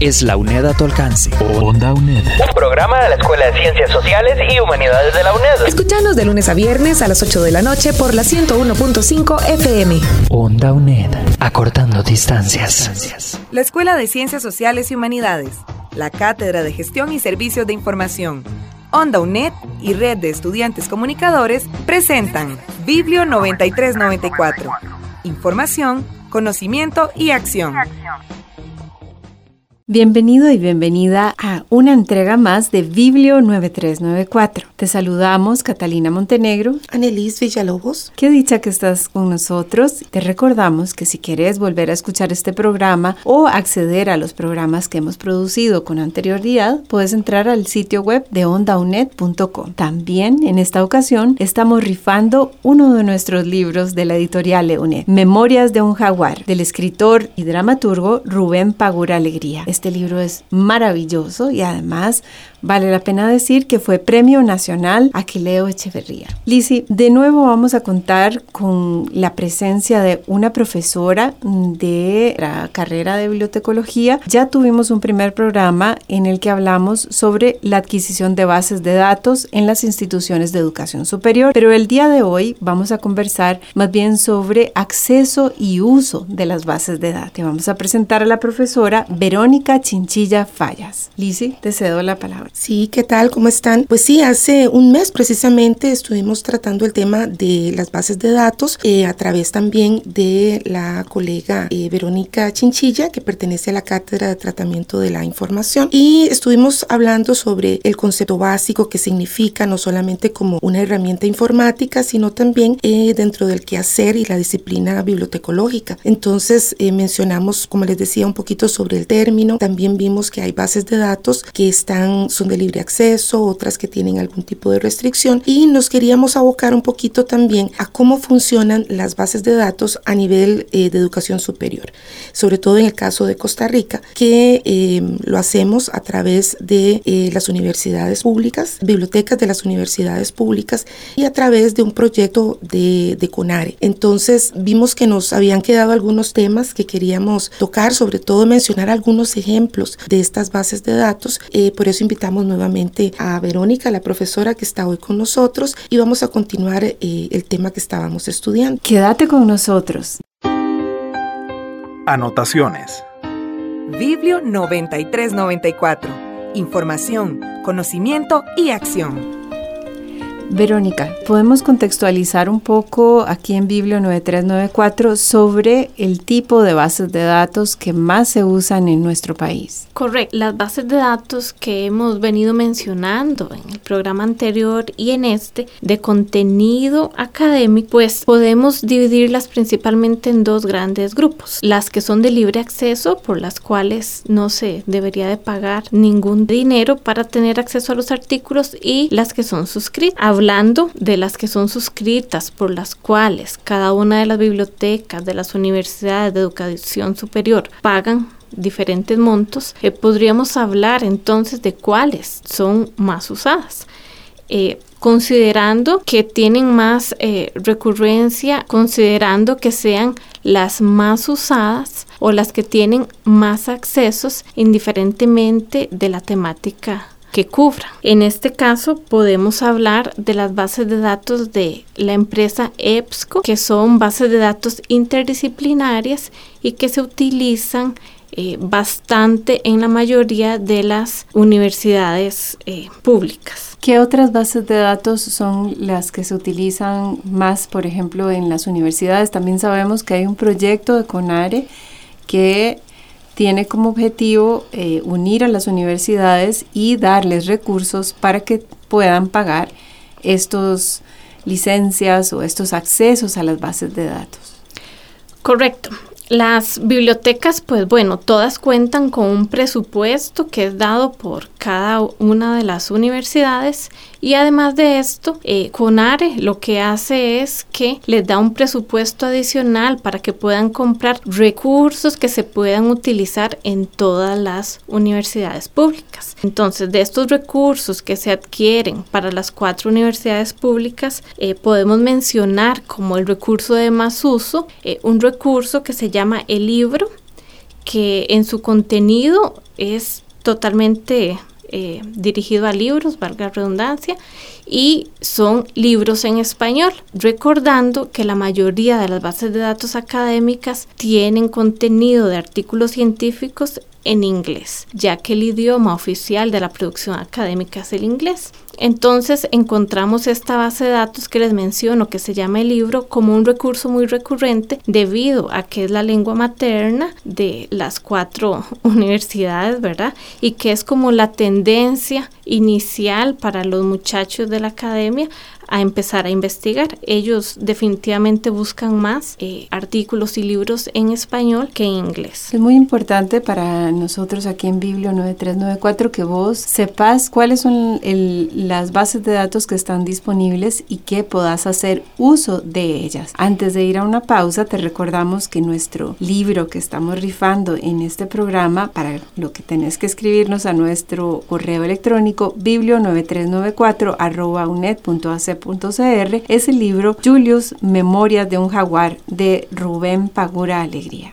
es la UNED a tu alcance. Onda UNED. Un programa de la Escuela de Ciencias Sociales y Humanidades de la UNED. Escuchanos de lunes a viernes a las 8 de la noche por la 101.5 FM. Onda UNED. Acortando distancias. La Escuela de Ciencias Sociales y Humanidades. La Cátedra de Gestión y Servicios de Información. Onda UNED y Red de Estudiantes Comunicadores presentan Biblio 9394. Información, conocimiento y acción. Bienvenido y bienvenida a una entrega más de Biblio 9394. Te saludamos Catalina Montenegro. Anelis Villalobos. Qué dicha que estás con nosotros. Te recordamos que si quieres volver a escuchar este programa o acceder a los programas que hemos producido con anterioridad, puedes entrar al sitio web de ondaunet.com. También en esta ocasión estamos rifando uno de nuestros libros de la editorial Leonet, Memorias de un jaguar, del escritor y dramaturgo Rubén Pagura Alegría. Este libro es maravilloso y además vale la pena decir que fue Premio Nacional Aquileo Echeverría. Lisi, de nuevo vamos a contar con la presencia de una profesora de la carrera de bibliotecología. Ya tuvimos un primer programa en el que hablamos sobre la adquisición de bases de datos en las instituciones de educación superior, pero el día de hoy vamos a conversar más bien sobre acceso y uso de las bases de datos. vamos a presentar a la profesora Verónica Chinchilla Fallas. Lisi, te cedo la palabra. Sí, ¿qué tal? ¿Cómo están? Pues sí, hace un mes precisamente estuvimos tratando el tema de las bases de datos eh, a través también de la colega eh, Verónica Chinchilla, que pertenece a la Cátedra de Tratamiento de la Información. Y estuvimos hablando sobre el concepto básico que significa no solamente como una herramienta informática, sino también eh, dentro del quehacer y la disciplina bibliotecológica. Entonces mencionamos, como les decía, un poquito sobre el término, también vimos que hay bases de datos que están, son de libre acceso, otras que tienen algún tipo de restricción y nos queríamos abocar un poquito también a cómo funcionan las bases de datos a nivel eh, de educación superior, sobre todo en el caso de Costa Rica, que eh, lo hacemos a través de eh, las universidades públicas, bibliotecas de las universidades públicas y a través de un proyecto de, de CONARE. Entonces vimos que nos habían quedado algunos temas que queríamos tocar, sobre todo mencionar algunos ejemplos de estas bases de datos. Eh, por eso invitamos nuevamente a Verónica, la profesora que está hoy con nosotros, y vamos a continuar eh, el tema que estábamos estudiando. Quédate con nosotros. Anotaciones. Biblio 9394. Información, conocimiento y acción. Verónica, ¿podemos contextualizar un poco aquí en Biblio 9394 sobre el tipo de bases de datos que más se usan en nuestro país? Correcto, las bases de datos que hemos venido mencionando en el programa anterior y en este de contenido académico, pues podemos dividirlas principalmente en dos grandes grupos. Las que son de libre acceso, por las cuales no se debería de pagar ningún dinero para tener acceso a los artículos y las que son suscritas hablando de las que son suscritas por las cuales cada una de las bibliotecas de las universidades de educación superior pagan diferentes montos, eh, podríamos hablar entonces de cuáles son más usadas. Eh, considerando que tienen más eh, recurrencia, considerando que sean las más usadas o las que tienen más accesos indiferentemente de la temática que cubra. En este caso podemos hablar de las bases de datos de la empresa EBSCO, que son bases de datos interdisciplinarias y que se utilizan eh, bastante en la mayoría de las universidades eh, públicas. ¿Qué otras bases de datos son las que se utilizan más, por ejemplo, en las universidades? También sabemos que hay un proyecto de CONARE que tiene como objetivo eh, unir a las universidades y darles recursos para que puedan pagar estos licencias o estos accesos a las bases de datos. Correcto. Las bibliotecas, pues bueno, todas cuentan con un presupuesto que es dado por cada una de las universidades y además de esto, eh, CONARE lo que hace es que les da un presupuesto adicional para que puedan comprar recursos que se puedan utilizar en todas las universidades públicas. Entonces, de estos recursos que se adquieren para las cuatro universidades públicas, eh, podemos mencionar como el recurso de más uso, eh, un recurso que se llama el libro, que en su contenido es totalmente eh, dirigido a libros, valga redundancia, y son libros en español, recordando que la mayoría de las bases de datos académicas tienen contenido de artículos científicos en inglés, ya que el idioma oficial de la producción académica es el inglés. Entonces encontramos esta base de datos que les menciono, que se llama el libro, como un recurso muy recurrente debido a que es la lengua materna de las cuatro universidades, ¿verdad? Y que es como la tendencia inicial para los muchachos de la academia a empezar a investigar. Ellos definitivamente buscan más eh, artículos y libros en español que en inglés. Es muy importante para nosotros aquí en Biblio 9394 que vos sepas cuáles son las bases de datos que están disponibles y que puedas hacer uso de ellas. Antes de ir a una pausa, te recordamos que nuestro libro que estamos rifando en este programa, para lo que tenés que escribirnos a nuestro correo electrónico biblio9394 arroba es el libro Julius, Memorias de un Jaguar de Rubén Pagura Alegría.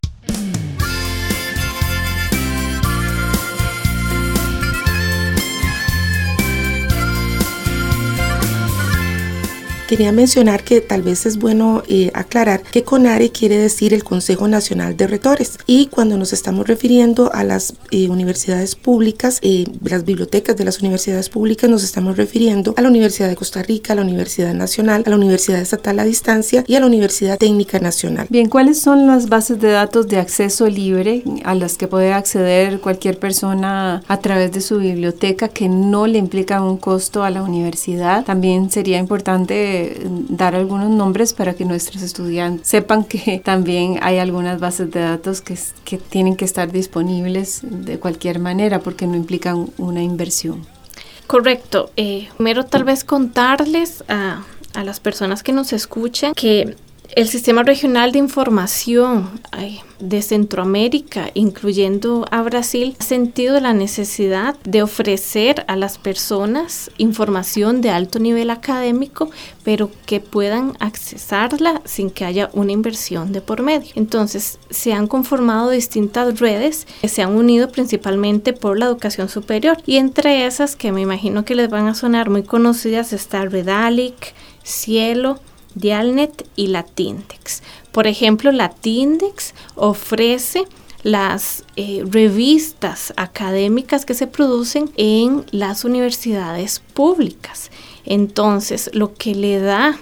Quería mencionar que tal vez es bueno eh, aclarar que CONARE quiere decir el Consejo Nacional de Retores y cuando nos estamos refiriendo a las eh, universidades públicas, eh, las bibliotecas de las universidades públicas, nos estamos refiriendo a la Universidad de Costa Rica, a la Universidad Nacional, a la Universidad Estatal a Distancia y a la Universidad Técnica Nacional. Bien, ¿cuáles son las bases de datos de acceso libre a las que puede acceder cualquier persona a través de su biblioteca que no le implica un costo a la universidad? También sería importante dar algunos nombres para que nuestros estudiantes sepan que también hay algunas bases de datos que, tienen que estar disponibles de cualquier manera porque no implican una inversión. Correcto. Eh, primero tal vez contarles a, a las personas que nos escuchan que el Sistema Regional de Información de Centroamérica, incluyendo a Brasil, ha sentido la necesidad de ofrecer a las personas información de alto nivel académico, pero que puedan accesarla sin que haya una inversión de por medio. Entonces, se han conformado distintas redes que se han unido principalmente por la educación superior y entre esas que me imagino que les van a sonar muy conocidas está Redalic, Cielo, Dialnet y Latindex. Por ejemplo, Latindex ofrece las eh, revistas académicas que se producen en las universidades públicas. Entonces, lo que le da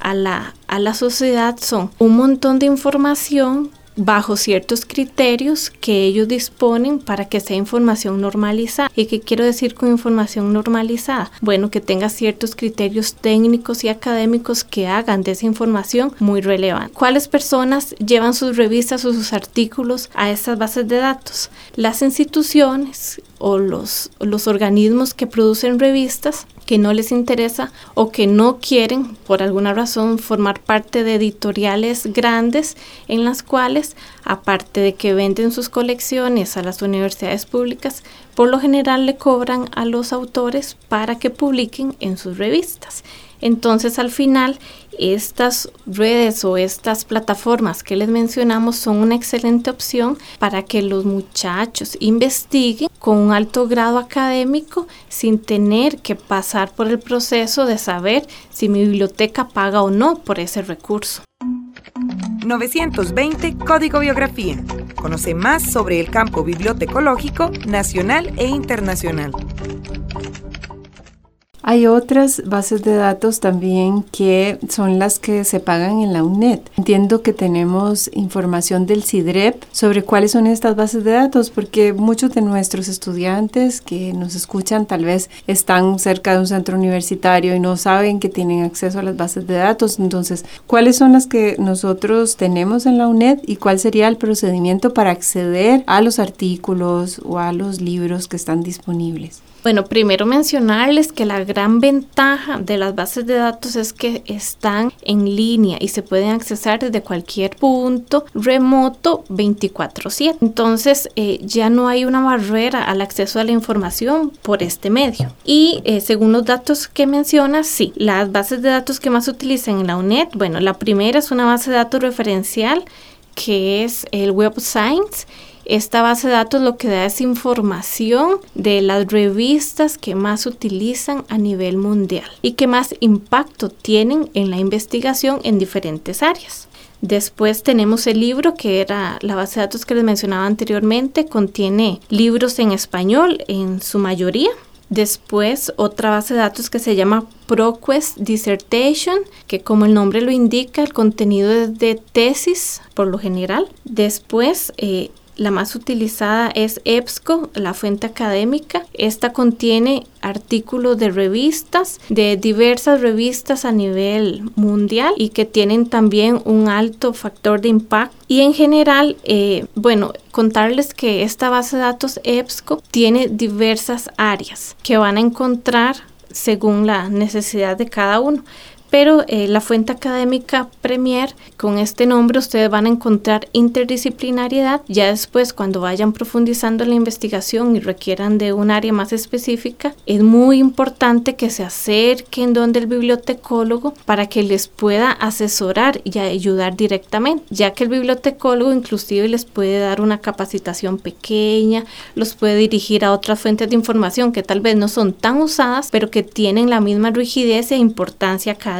a la, a la sociedad son un montón de información bajo ciertos criterios que ellos disponen para que sea información normalizada. ¿Y qué quiero decir con información normalizada? Bueno, que tenga ciertos criterios técnicos y académicos que hagan de esa información muy relevante. ¿Cuáles personas llevan sus revistas o sus artículos a estas bases de datos? Las instituciones o los, los organismos que producen revistas que no les interesa o que no quieren por alguna razón formar parte de editoriales grandes en las cuales, aparte de que venden sus colecciones a las universidades públicas, por lo general le cobran a los autores para que publiquen en sus revistas. Entonces al final estas redes o estas plataformas que les mencionamos son una excelente opción para que los muchachos investiguen con un alto grado académico sin tener que pasar por el proceso de saber si mi biblioteca paga o no por ese recurso. 920 Código Biografía. Conoce más sobre el campo bibliotecológico nacional e internacional. Hay otras bases de datos también que son las que se pagan en la UNED. Entiendo que tenemos información del CIDREP sobre cuáles son estas bases de datos, porque muchos de nuestros estudiantes que nos escuchan tal vez están cerca de un centro universitario y no saben que tienen acceso a las bases de datos. Entonces, ¿cuáles son las que nosotros tenemos en la UNED y cuál sería el procedimiento para acceder a los artículos o a los libros que están disponibles? Bueno, primero mencionarles que la gran ventaja de las bases de datos es que están en línea y se pueden accesar desde cualquier punto remoto 24/7. Entonces eh, ya no hay una barrera al acceso a la información por este medio. Y eh, según los datos que menciona, sí, las bases de datos que más se utilizan en la UNED, bueno, la primera es una base de datos referencial que es el Web Science esta base de datos lo que da es información de las revistas que más utilizan a nivel mundial y que más impacto tienen en la investigación en diferentes áreas. Después tenemos el libro que era la base de datos que les mencionaba anteriormente, contiene libros en español en su mayoría. Después otra base de datos que se llama ProQuest Dissertation, que como el nombre lo indica, el contenido es de tesis por lo general. Después eh, la más utilizada es EBSCO, la fuente académica. Esta contiene artículos de revistas, de diversas revistas a nivel mundial y que tienen también un alto factor de impacto. Y en general, eh, bueno, contarles que esta base de datos EBSCO tiene diversas áreas que van a encontrar según la necesidad de cada uno pero eh, la fuente académica Premier, con este nombre ustedes van a encontrar interdisciplinariedad. Ya después, cuando vayan profundizando en la investigación y requieran de un área más específica, es muy importante que se acerquen donde el bibliotecólogo para que les pueda asesorar y ayudar directamente, ya que el bibliotecólogo inclusive les puede dar una capacitación pequeña, los puede dirigir a otras fuentes de información que tal vez no son tan usadas, pero que tienen la misma rigidez e importancia académica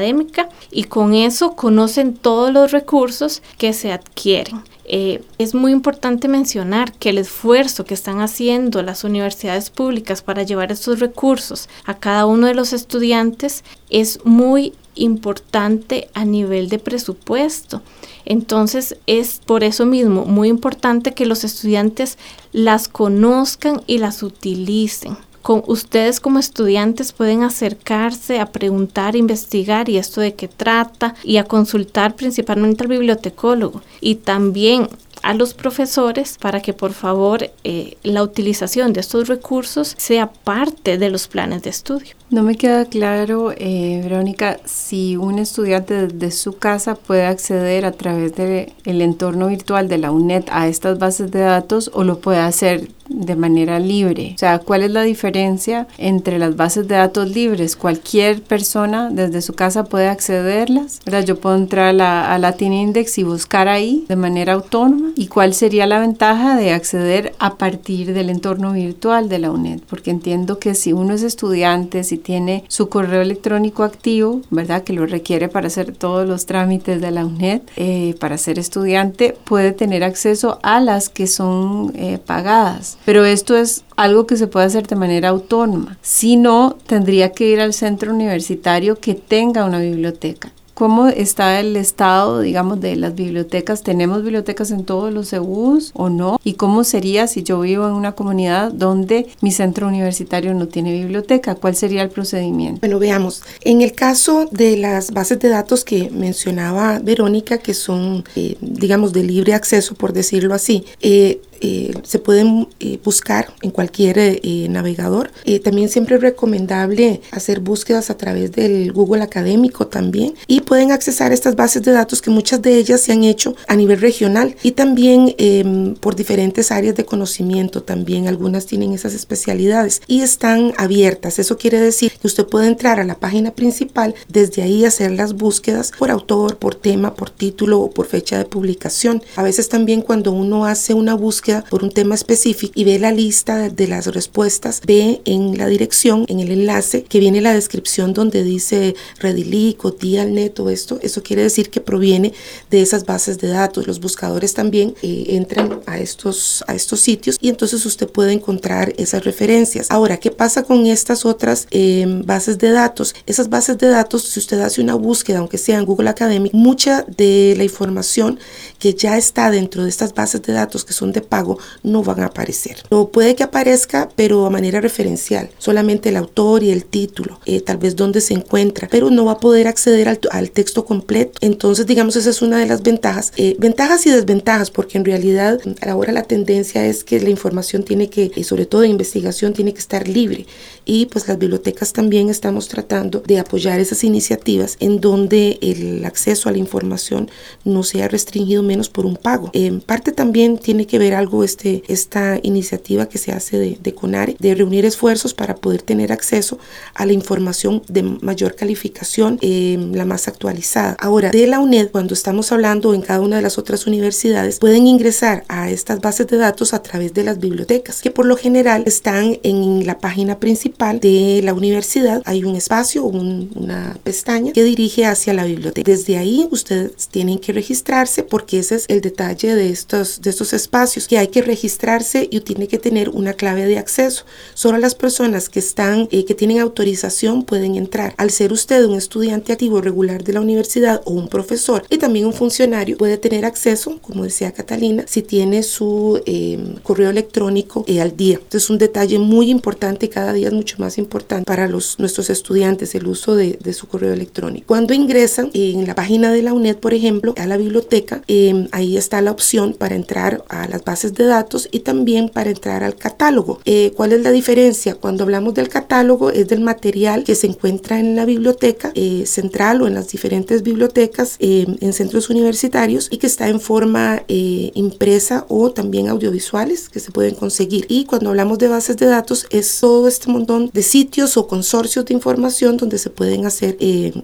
y con eso conocen todos los recursos que se adquieren. Eh, es muy importante mencionar que el esfuerzo que están haciendo las universidades públicas para llevar estos recursos a cada uno de los estudiantes es muy importante a nivel de presupuesto. Entonces es por eso mismo muy importante que los estudiantes las conozcan y las utilicen con ustedes como estudiantes pueden acercarse a preguntar, investigar y esto de qué trata y a consultar principalmente al bibliotecólogo y también a los profesores para que por favor eh, la utilización de estos recursos sea parte de los planes de estudio. No me queda claro, eh, Verónica, si un estudiante de su casa puede acceder a través del entorno virtual de la UNED a estas bases de datos o lo puede hacer de manera libre. O sea, ¿cuál es la diferencia entre las bases de datos libres? Cualquier persona desde su casa puede accederlas. Yo puedo entrar a, la, Latin Index y buscar ahí de manera autónoma. ¿Y cuál sería la ventaja de acceder a partir del entorno virtual de la UNED? Porque entiendo que si uno es estudiante, si tiene su correo electrónico activo, ¿verdad? Que lo requiere para hacer todos los trámites de la UNED, eh, para ser estudiante, puede tener acceso a las que son eh, pagadas. Pero esto es algo que se puede hacer de manera autónoma. Si no, tendría que ir al centro universitario que tenga una biblioteca cómo está el estado, digamos, de las bibliotecas. ¿Tenemos bibliotecas en todos los CEUs o no? ¿Y cómo sería si yo vivo en una comunidad donde mi centro universitario no tiene biblioteca? ¿Cuál sería el procedimiento? Bueno, veamos. En el caso de las bases de datos que mencionaba Verónica, que son, eh, digamos, de libre acceso, por decirlo así, eh, eh, se pueden eh, buscar en cualquier eh, navegador. también siempre es recomendable hacer búsquedas a través del Google Académico también y pueden accesar estas bases de datos que muchas de ellas se han hecho a nivel regional y también em, por diferentes áreas de conocimiento también. Algunas tienen esas especialidades y están abiertas. Eso quiere decir que usted puede entrar a la página principal, desde ahí hacer las búsquedas por autor, por tema, por título o por fecha de publicación. A veces también cuando uno hace una búsqueda búsqueda por un tema específico y ve la lista de las respuestas, ve en la dirección, en el enlace, que viene la descripción donde dice Redilic o Dialnet o esto, eso quiere decir que proviene de esas bases de datos. Los buscadores también eh, entran a estos, a estos sitios y entonces usted puede encontrar esas referencias. Ahora, ¿qué pasa con estas otras em, bases de datos? Esas bases de datos, si usted hace una búsqueda, aunque sea en Google Academic, mucha de la información que ya está dentro de estas bases de datos que son de pago no van a aparecer. O puede que aparezca, pero a manera referencial, solamente el autor y el título, eh, tal vez dónde se encuentra, pero no va a poder acceder al, texto completo. Entonces, digamos, esa es una de las ventajas. Eh, ventajas y desventajas, porque en realidad ahora la tendencia es que la información tiene que, y sobre todo de investigación, tiene que estar libre. Y pues las bibliotecas también estamos tratando de apoyar esas iniciativas en donde el acceso a la información no sea restringido menos por un pago. En parte también tiene que ver algo este, esta iniciativa que se hace de, de CONARE, de reunir esfuerzos para poder tener acceso a la información de mayor calificación, eh, la más actualizada. Ahora, de la UNED, cuando estamos hablando en cada una de las otras universidades, pueden ingresar a estas bases de datos a través de las bibliotecas, que por lo general están en la página principal de la universidad. Hay un espacio, un, una pestaña que dirige hacia la biblioteca. Desde ahí ustedes tienen que registrarse porque ese es el detalle de estos, de estos espacios, que hay que registrarse y tiene que tener una clave de acceso. Solo las personas que están, eh, que tienen autorización pueden entrar. Al ser usted un estudiante activo regular de la universidad o un profesor y también un funcionario, puede tener acceso, como decía Catalina, si tiene su eh, correo electrónico eh, al día. Es un detalle muy importante y cada día es mucho más importante para los, nuestros estudiantes el uso de, de su correo electrónico. Cuando ingresan en la página de la UNED, por ejemplo, a la biblioteca, eh, ahí está la opción para entrar a las bases de datos y también para entrar al catálogo. Eh, ¿Cuál es la diferencia? Cuando hablamos del catálogo es del material que se encuentra en la biblioteca eh, central o en las diferentes bibliotecas en centros universitarios y que está en forma impresa o también audiovisuales que se pueden conseguir. Y cuando hablamos de bases de datos es todo este montón de sitios o consorcios de información donde se pueden hacer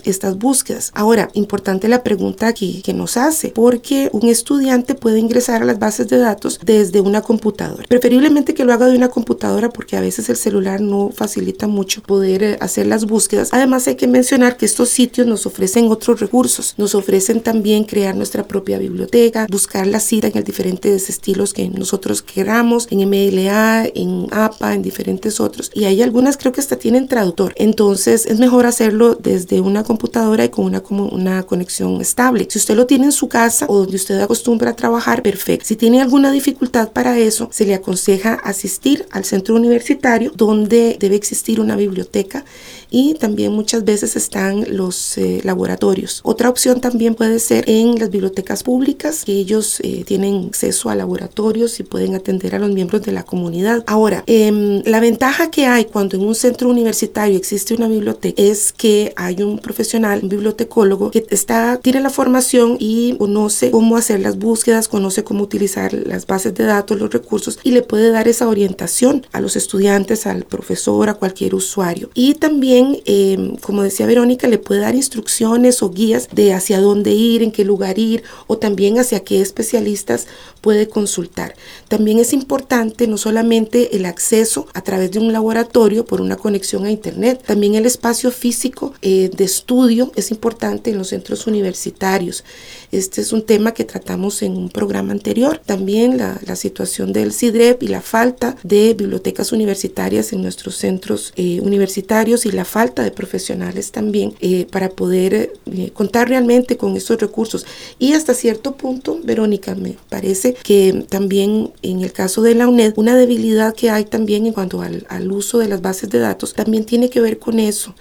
estas búsquedas. Ahora, importante la pregunta aquí que nos hace, porque un estudiante puede ingresar a las bases de datos desde una computadora. Preferiblemente que lo haga de una computadora porque a veces el celular no facilita mucho poder eh, hacer las búsquedas. Además hay que mencionar que estos sitios nos ofrecen otros recursos. Nos ofrecen también crear nuestra propia biblioteca, buscar la cita en diferentes estilos que nosotros queramos, en MLA, en APA, en diferentes otros. Y hay algunas creo que hasta tienen traductor. Entonces es mejor hacerlo desde una computadora y con una, como una conexión estable. Si usted lo tiene en su casa o donde usted acostumbra a trabajar, perfecto. Si tiene alguna dificultad para eso, se le aconseja asistir al centro universitario donde debe existir una biblioteca y también muchas veces están los eh, laboratorios. Otra opción también puede ser en las bibliotecas públicas, que ellos eh, tienen acceso a laboratorios y pueden atender a los miembros de la comunidad. Ahora, em, la ventaja que hay cuando en un centro universitario existe una biblioteca es que hay un profesional, un bibliotecólogo, que está, tiene la formación y conoce cómo hacer las búsquedas, conoce cómo utilizar las bases de datos, los recursos y le puede dar esa orientación a los estudiantes, al profesor, a cualquier usuario. Y también Em, como decía Verónica, le puede dar instrucciones o guías de hacia dónde ir, en qué lugar ir o también hacia qué especialistas puede consultar. También es importante no solamente el acceso a través de un laboratorio por una conexión a Internet, también el espacio físico eh, de estudio es importante en los centros universitarios. Este es un tema que tratamos en un programa anterior. También la, situación del CIDREP y la falta de bibliotecas universitarias en nuestros centros eh, universitarios y la falta de profesionales también eh, para poder eh, contar realmente con estos recursos. Y hasta cierto punto, Verónica, me parece que también en el caso de la UNED, una debilidad que hay también en cuanto al, al uso de las bases de datos también tiene que ver con eso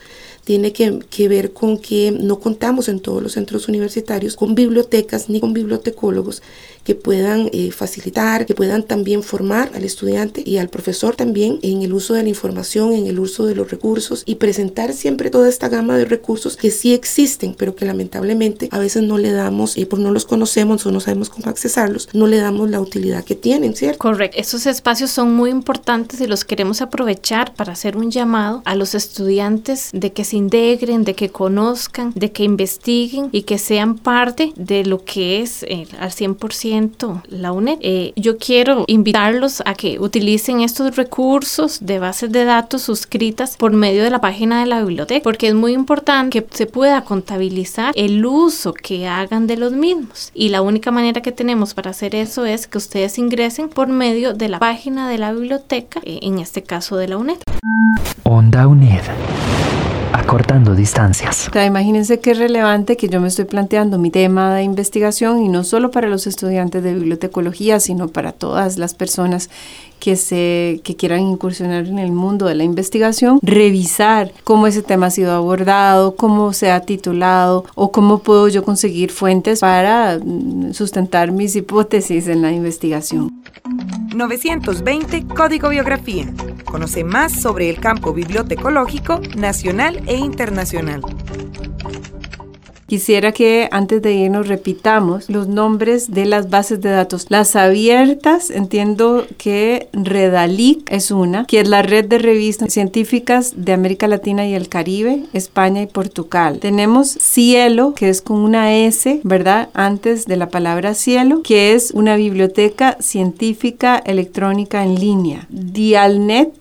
tiene que, que, ver con que no contamos en todos los centros universitarios con bibliotecas ni con bibliotecólogos que puedan eh, facilitar, que puedan también formar al estudiante y al profesor también en el uso de la información, en el uso de los recursos y presentar siempre toda esta gama de recursos que sí existen, pero que lamentablemente a veces no le damos, eh, por no los conocemos o no sabemos cómo accesarlos, no le damos la utilidad que tienen, ¿cierto? Correcto. Esos espacios son muy importantes y los queremos aprovechar para hacer un llamado a los estudiantes de que se integren, de que conozcan, de que investiguen y que sean parte de lo que es eh, al 100% la UNED. Eh, yo quiero invitarlos a que utilicen estos recursos de bases de datos suscritas por medio de la página de la biblioteca, porque es muy importante que se pueda contabilizar el uso que hagan de los mismos. Y la única manera que tenemos para hacer eso es que ustedes ingresen por medio de la página de la biblioteca, eh, en este caso de la UNED. Onda UNED. Acortando distancias. O sea, imagínense qué relevante que yo me estoy planteando mi tema de investigación y no solo para los estudiantes de bibliotecología, sino para todas las personas que, se, que quieran incursionar en el mundo de la investigación, revisar cómo ese tema ha sido abordado, cómo se ha titulado o cómo puedo yo conseguir fuentes para mm, sustentar mis hipótesis en la investigación. 920 Código Biografía. Conoce más sobre el campo bibliotecológico nacional e internacional. Quisiera que antes de irnos repitamos los nombres de las bases de datos. Las abiertas, entiendo que Redalic es una, que es la red de revistas científicas de América Latina y el Caribe, España y Portugal. Tenemos Cielo, que es con una S, ¿verdad? Antes de la palabra cielo, que es una biblioteca científica electrónica en línea. Dialnet,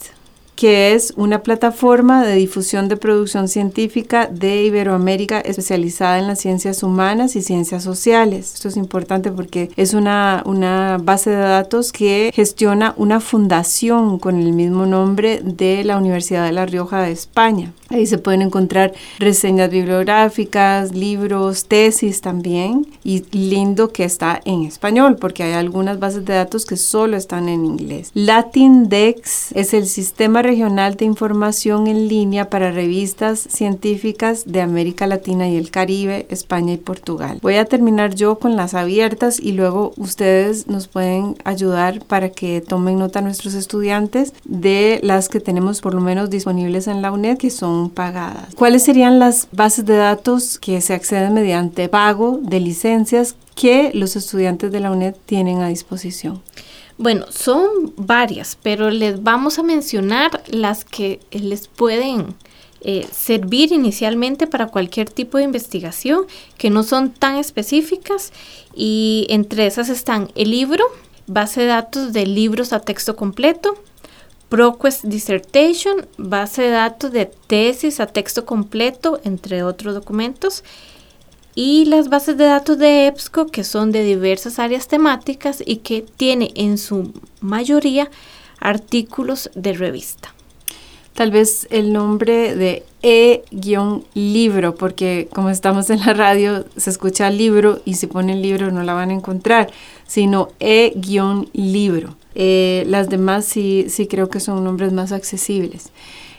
que es una plataforma de difusión de producción científica de Iberoamérica especializada en las ciencias humanas y ciencias sociales. Esto es importante porque es una, una base de datos que gestiona una fundación con el mismo nombre de la Universidad de La Rioja de España. Ahí se pueden encontrar reseñas bibliográficas, libros, tesis también. Y lindo que está en español, porque hay algunas bases de datos que solo están en inglés. LatinDex es el sistema regional de información en línea para revistas científicas de América Latina y el Caribe, España y Portugal. Voy a terminar yo con las abiertas y luego ustedes nos pueden ayudar para que tomen nota nuestros estudiantes de las que tenemos por lo menos disponibles en la UNED, que son pagadas. ¿Cuáles serían las bases de datos que se acceden mediante pago de licencias que los estudiantes de la UNED tienen a disposición? Bueno, son varias, pero les vamos a mencionar las que les pueden eh, servir inicialmente para cualquier tipo de investigación, que no son tan específicas, y entre esas están el libro, base de datos de libros a texto completo, ProQuest Dissertation, base de datos de tesis a texto completo, entre otros documentos, y las bases de datos de EBSCO, que son de diversas áreas temáticas y que tiene en su mayoría artículos de revista. Tal vez el nombre de E-libro, porque como estamos en la radio, se escucha libro y si ponen libro no la van a encontrar, sino E-libro. Eh, las demás sí, sí creo que son nombres más accesibles.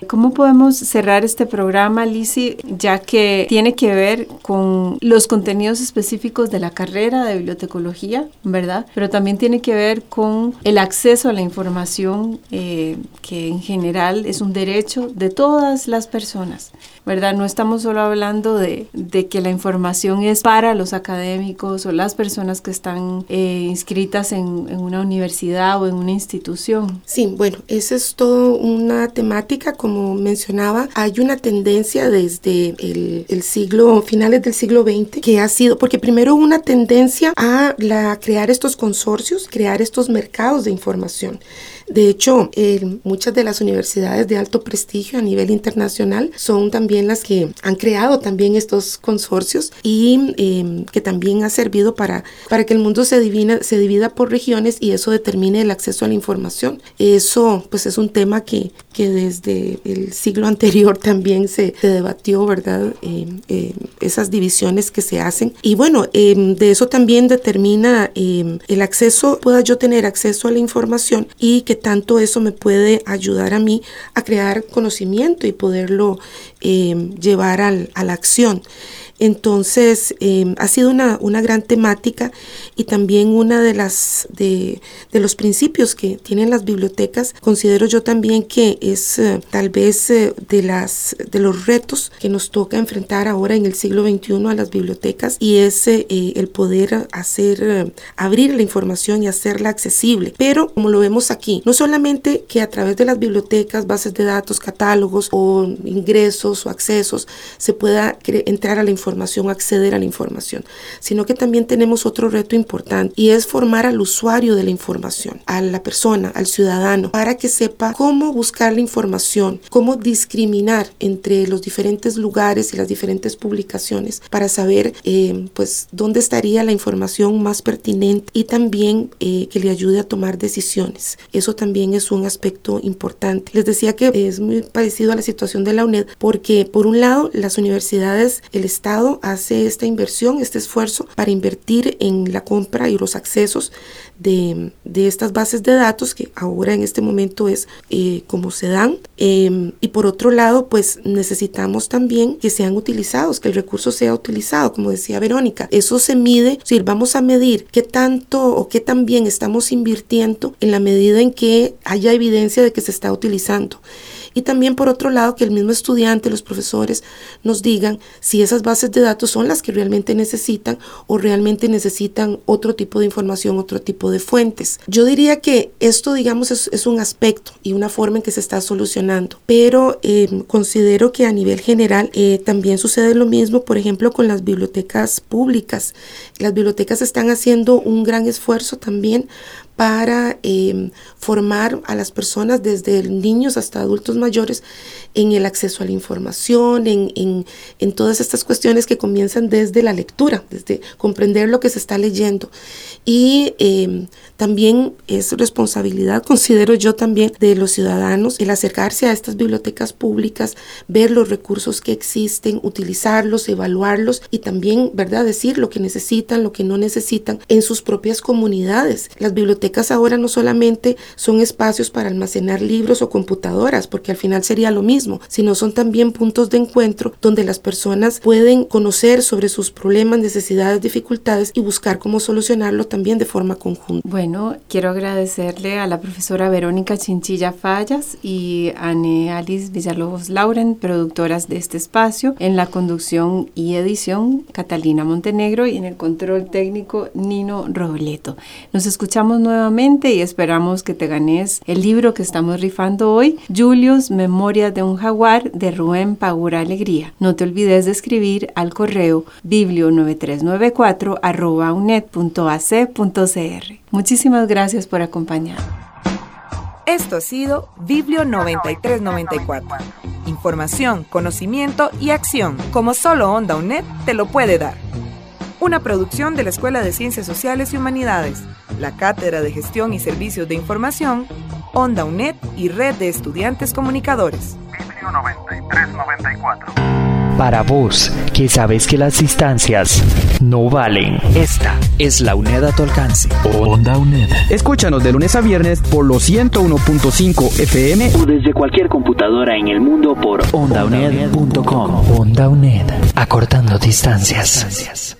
¿Cómo podemos cerrar este programa, Lisi, ya que tiene que ver con los contenidos específicos de la carrera de bibliotecología, ¿verdad? Pero también tiene que ver con el acceso a la información, eh, que en general es un derecho de todas las personas, ¿verdad? No estamos solo hablando de, de que la información es para los académicos o las personas que están eh, inscritas en, en una universidad o en una institución. Sí, bueno, esa es toda una temática como mencionaba, hay una tendencia desde el, siglo, finales del siglo XX, que ha sido, porque primero una tendencia a la, crear estos consorcios, crear estos mercados de información. De hecho, muchas de las universidades de alto prestigio a nivel internacional son también las que han creado también estos consorcios y em, que también ha servido para, para que el mundo se, divina, se divida por regiones y eso determine el acceso a la información. Eso pues es un tema que, que desde el siglo anterior también se, debatió, ¿verdad? Em, esas divisiones que se hacen. Y bueno, de eso también determina el acceso, pueda yo tener acceso a la información y que tanto eso me puede ayudar a mí a crear conocimiento y poderlo eh, llevar al, a la acción. Entonces, em, ha sido una, una, gran temática y también una de las de, de, los principios que tienen las bibliotecas. Considero yo también que es eh, tal vez eh, de las de los retos que nos toca enfrentar ahora en el siglo XXI a las bibliotecas y es eh, el poder hacer abrir la información y hacerla accesible. Pero como lo vemos aquí, no solamente que a través de las bibliotecas, bases de datos, catálogos o ingresos o accesos se pueda entrar a la información, acceder a la información, sino que también tenemos otro reto importante y es formar al usuario de la información, a la persona, al ciudadano, para que sepa cómo buscar la información, cómo discriminar entre los diferentes lugares y las diferentes publicaciones para saber eh, pues dónde estaría la información más pertinente y también eh, que le ayude a tomar decisiones. Eso también es un aspecto importante. Les decía que es muy parecido a la situación de la UNED porque por un lado las universidades, el Estado hace esta inversión, este esfuerzo para invertir en la compra y los accesos de, estas bases de datos que ahora en este momento es eh, como se dan. Em, y por otro lado pues necesitamos también que sean utilizados que el recurso sea utilizado como decía Verónica. Eso se mide si vamos a medir qué tanto o qué tan bien estamos invirtiendo en la medida en que haya evidencia de que se está utilizando y también por otro lado que el mismo estudiante, los profesores nos digan si esas bases de datos son las que realmente necesitan o realmente necesitan otro tipo de información, otro tipo de fuentes. Yo diría que esto, digamos, es, un aspecto y una forma en que se está solucionando, pero eh, considero que a nivel general eh, también sucede lo mismo, por ejemplo, con las bibliotecas públicas. Las bibliotecas están haciendo un gran esfuerzo también para em, formar a las personas desde niños hasta adultos mayores en el acceso a la información, en, en, en, todas estas cuestiones que comienzan desde la lectura, desde comprender lo que se está leyendo. Y eh, también es responsabilidad, considero yo también, de los ciudadanos el acercarse a estas bibliotecas públicas, ver los recursos que existen, utilizarlos, evaluarlos y también, ¿verdad?, decir lo que necesitan, lo que no necesitan en sus propias comunidades. Las bibliotecas ahora no solamente son espacios para almacenar libros o computadoras, porque al final sería lo mismo, sino son también puntos de encuentro donde las personas pueden conocer sobre sus problemas, necesidades, dificultades y buscar cómo solucionarlo también de forma conjunta. Bueno, quiero agradecerle a la profesora Verónica Chinchilla Fallas y a Anne Alice Villalobos Lauren, productoras de este espacio, en la conducción y edición Catalina Montenegro y en el control técnico Nino Robleto. Nos escuchamos nuevamente y esperamos que te ganes el libro que estamos rifando hoy, Julius, Memoria de un Jaguar, de Rubén Pagura Alegría. No te olvides de escribir al correo biblio9394 arroba unet.ac.cr. Muchísimas gracias por acompañar. Esto ha sido Biblio 9394. Información, conocimiento y acción, como solo Onda UNED te lo puede dar. Una producción de la Escuela de Ciencias Sociales y Humanidades, la Cátedra de Gestión y Servicios de Información, Onda UNED y Red de Estudiantes Comunicadores. Biblio 9394. Para vos, que sabes que las distancias no valen. Esta es la UNED a tu alcance. Onda UNED. Escúchanos de lunes a viernes por los 101.5 FM o desde cualquier computadora en el mundo por ondauned.com. Onda UNED, acortando distancias.